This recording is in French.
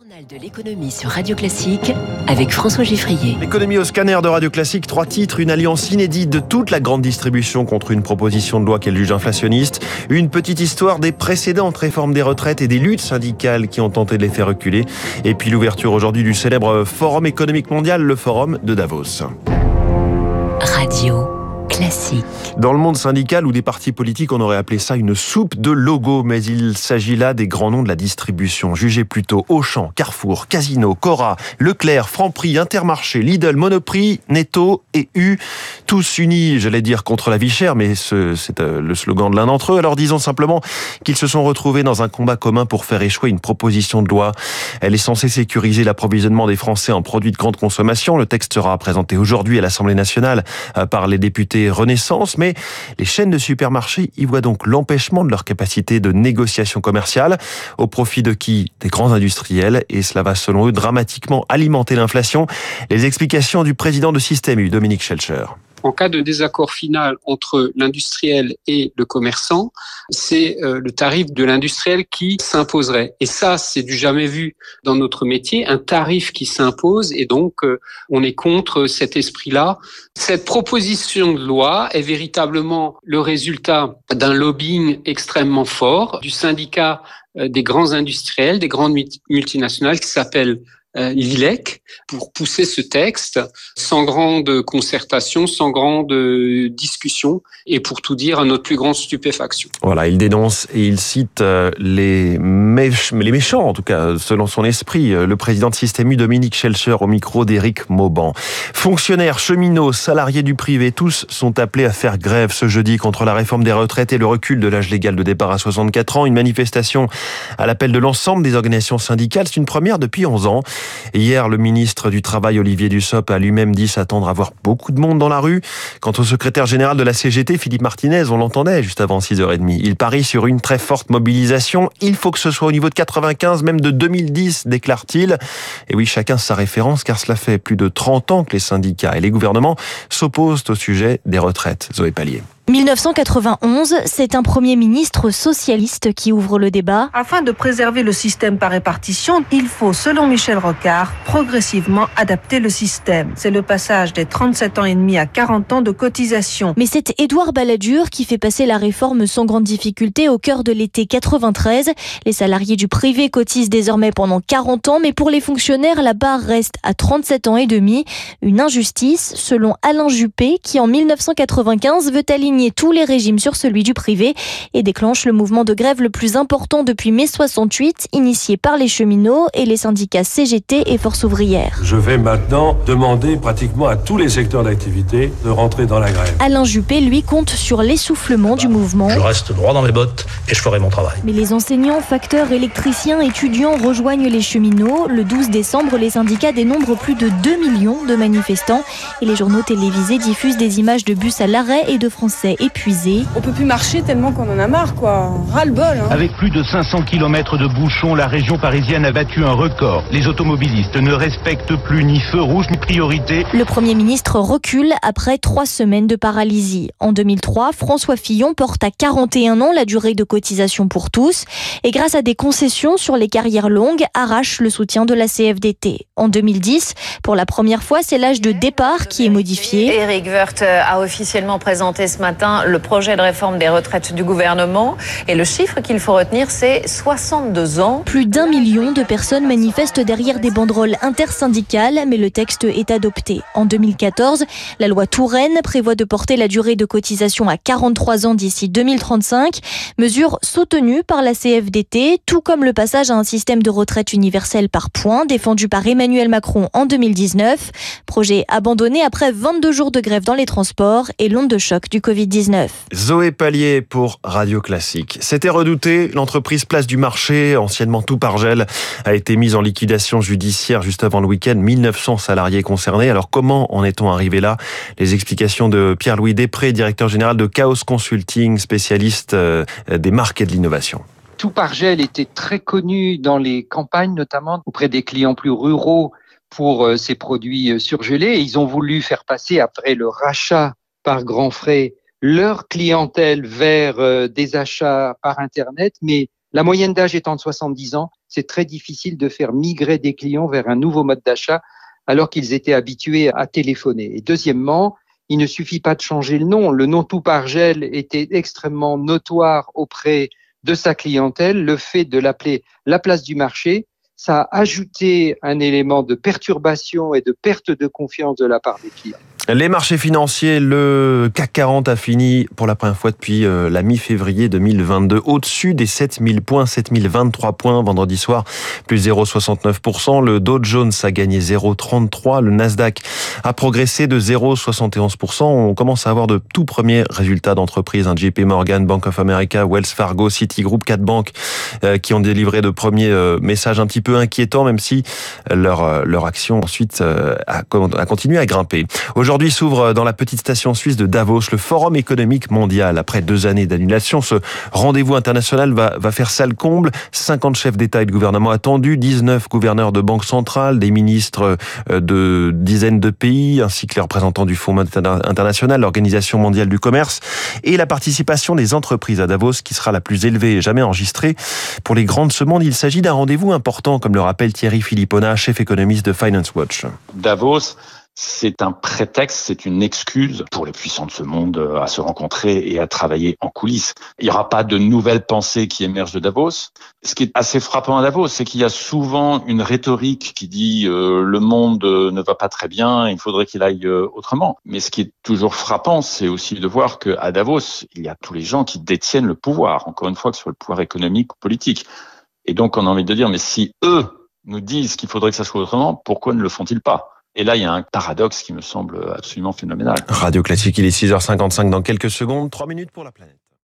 Journal de l'économie sur Radio Classique avec François Giffrier. L'économie au scanner de Radio Classique, trois titres, une alliance inédite de toute la grande distribution contre une proposition de loi qu'elle juge inflationniste, une petite histoire des précédentes réformes des retraites et des luttes syndicales qui ont tenté de les faire reculer, et puis l'ouverture aujourd'hui du célèbre Forum économique mondial, le Forum de Davos. Radio Classique. Dans le monde syndical ou des partis politiques, on aurait appelé ça une soupe de logos, mais il s'agit là des grands noms de la distribution. Jugez plutôt Auchan, Carrefour, Casino, Cora, Leclerc, Franprix, Intermarché, Lidl, Monoprix, Netto et U. Tous unis, j'allais dire, contre la vie chère, mais c'est euh, le slogan de l'un d'entre eux. Alors disons simplement qu'ils se sont retrouvés dans un combat commun pour faire échouer une proposition de loi. Elle est censée sécuriser l'approvisionnement des Français en produits de grande consommation. Le texte sera présenté aujourd'hui à l'Assemblée nationale euh, par les députés Renaissance, mais les chaînes de supermarchés y voient donc l'empêchement de leur capacité de négociation commerciale, au profit de qui? Des grands industriels, et cela va selon eux dramatiquement alimenter l'inflation. Les explications du président de Système Dominique Schelcher en cas de désaccord final entre l'industriel et le commerçant, c'est euh, le tarif de l'industriel qui s'imposerait. Et ça, c'est du jamais vu dans notre métier, un tarif qui s'impose et donc euh, on est contre cet esprit-là. Cette proposition de loi est véritablement le résultat d'un lobbying extrêmement fort du syndicat euh, des grands industriels, des grandes multinationales qui s'appelle l'ILEC pour pousser ce texte sans grande concertation, sans grande discussion et pour tout dire à notre plus grande stupéfaction. Voilà, il dénonce et il cite euh, les, les méchants, en tout cas selon son esprit, euh, le président de Système U, Dominique Schelcher, au micro d'Éric Mauban. Fonctionnaires, cheminots, salariés du privé, tous sont appelés à faire grève ce jeudi contre la réforme des retraites et le recul de l'âge légal de départ à 64 ans. Une manifestation à l'appel de l'ensemble des organisations syndicales. C'est une première depuis 11 ans. Hier, le ministre du Travail, Olivier Dussopt, a lui-même dit s'attendre à voir beaucoup de monde dans la rue. Quant au secrétaire général de la CGT, Philippe Martinez, on l'entendait juste avant 6h30. Il parie sur une très forte mobilisation. Il faut que ce soit au niveau de 95, même de 2010, déclare-t-il. Et oui, chacun sa référence, car cela fait plus de 30 ans que les syndicats et les gouvernements s'opposent au sujet des retraites. Zoé Pallier. 1991, c'est un Premier ministre socialiste qui ouvre le débat. Afin de préserver le système par répartition, il faut, selon Michel Rocard, progressivement adapter le système. C'est le passage des 37 ans et demi à 40 ans de cotisation. Mais c'est Édouard Balladur qui fait passer la réforme sans grande difficulté au cœur de l'été 93. Les salariés du privé cotisent désormais pendant 40 ans, mais pour les fonctionnaires, la barre reste à 37 ans et demi. Une injustice, selon Alain Juppé, qui en 1995 veut aligner tous les régimes sur celui du privé et déclenche le mouvement de grève le plus important depuis mai 68, initié par les cheminots et les syndicats CGT et Force ouvrière. Je vais maintenant demander pratiquement à tous les secteurs d'activité de rentrer dans la grève. Alain Juppé, lui, compte sur l'essoufflement du mouvement. Je reste droit dans mes bottes et je ferai mon travail. Mais les enseignants, facteurs, électriciens, étudiants rejoignent les cheminots. Le 12 décembre, les syndicats dénombrent plus de 2 millions de manifestants et les journaux télévisés diffusent des images de bus à l'arrêt et de Français épuisé. On peut plus marcher tellement qu'on en a marre, quoi. Ras-le-bol. Hein. Avec plus de 500 km de bouchons, la région parisienne a battu un record. Les automobilistes ne respectent plus ni feu rouge ni priorité. Le Premier ministre recule après trois semaines de paralysie. En 2003, François Fillon porte à 41 ans la durée de cotisation pour tous et grâce à des concessions sur les carrières longues, arrache le soutien de la CFDT. En 2010, pour la première fois, c'est l'âge de départ qui est modifié. Eric Woerth a officiellement présenté ce matin le projet de réforme des retraites du gouvernement. Et le chiffre qu'il faut retenir, c'est 62 ans. Plus d'un million de personnes manifestent derrière des banderoles intersyndicales, mais le texte est adopté. En 2014, la loi Touraine prévoit de porter la durée de cotisation à 43 ans d'ici 2035, mesure soutenue par la CFDT, tout comme le passage à un système de retraite universel par points défendu par Emmanuel Macron en 2019. Projet abandonné après 22 jours de grève dans les transports et l'onde de choc du Covid. Zoé Pallier pour Radio Classique. C'était redouté, l'entreprise Place du Marché, anciennement tout par gel, a été mise en liquidation judiciaire juste avant le week-end. 1900 salariés concernés. Alors comment en est-on arrivé là? Les explications de Pierre-Louis Després, directeur général de Chaos Consulting, spécialiste euh, des marques et de l'innovation. Tout par gel était très connu dans les campagnes, notamment auprès des clients plus ruraux pour euh, ces produits euh, surgelés. Ils ont voulu faire passer, après le rachat par grand frais leur clientèle vers euh, des achats par Internet, mais la moyenne d'âge étant de 70 ans, c'est très difficile de faire migrer des clients vers un nouveau mode d'achat alors qu'ils étaient habitués à téléphoner. Et deuxièmement, il ne suffit pas de changer le nom. Le nom tout par gel était extrêmement notoire auprès de sa clientèle. Le fait de l'appeler la place du marché, ça a ajouté un élément de perturbation et de perte de confiance de la part des clients. Les marchés financiers, le CAC 40 a fini pour la première fois depuis euh, la mi-février 2022 au-dessus des 7000 points, 7023 points vendredi soir, plus 0,69%. Le Dow Jones a gagné 0,33%. Le Nasdaq a progressé de 0,71%. On commence à avoir de tout premiers résultats d'entreprise. Un JP Morgan, Bank of America, Wells Fargo, Citigroup, quatre banques euh, qui ont délivré de premiers euh, messages un petit peu inquiétants, même si leur, leur action ensuite a, a continué à grimper. Aujourd'hui, Aujourd'hui s'ouvre dans la petite station suisse de Davos le Forum économique mondial. Après deux années d'annulation, ce rendez-vous international va, faire salle comble. 50 chefs d'État et de gouvernement attendus, 19 gouverneurs de banques centrales, des ministres euh, de dizaines de pays, ainsi que les représentants du Fonds international, l'Organisation mondiale du commerce, et la participation des entreprises à Davos qui sera la plus élevée jamais enregistrée. Pour les grandes monde, il s'agit d'un rendez-vous important, comme le rappelle Thierry Philippona, chef économiste de Finance Watch. Davos, c'est un prétexte, c'est une excuse pour les puissants de ce monde euh, à se rencontrer et à travailler en coulisses. Il n'y aura pas de nouvelles pensées qui émergent de Davos. Ce qui est assez frappant à Davos, c'est qu'il y a souvent une rhétorique qui dit euh, le monde ne va pas très bien, il faudrait qu'il aille euh, autrement. Mais ce qui est toujours frappant, c'est aussi de voir qu'à Davos, il y a tous les gens qui détiennent le pouvoir, encore une fois, que ce soit le pouvoir économique ou politique. Et donc on a envie de dire, mais si eux nous disent qu'il faudrait que ça soit autrement, pourquoi ne le font-ils pas? Et là, il y a un paradoxe qui me semble absolument phénoménal. Radio Classique, il est 6h55 dans quelques secondes, 3 minutes pour la planète.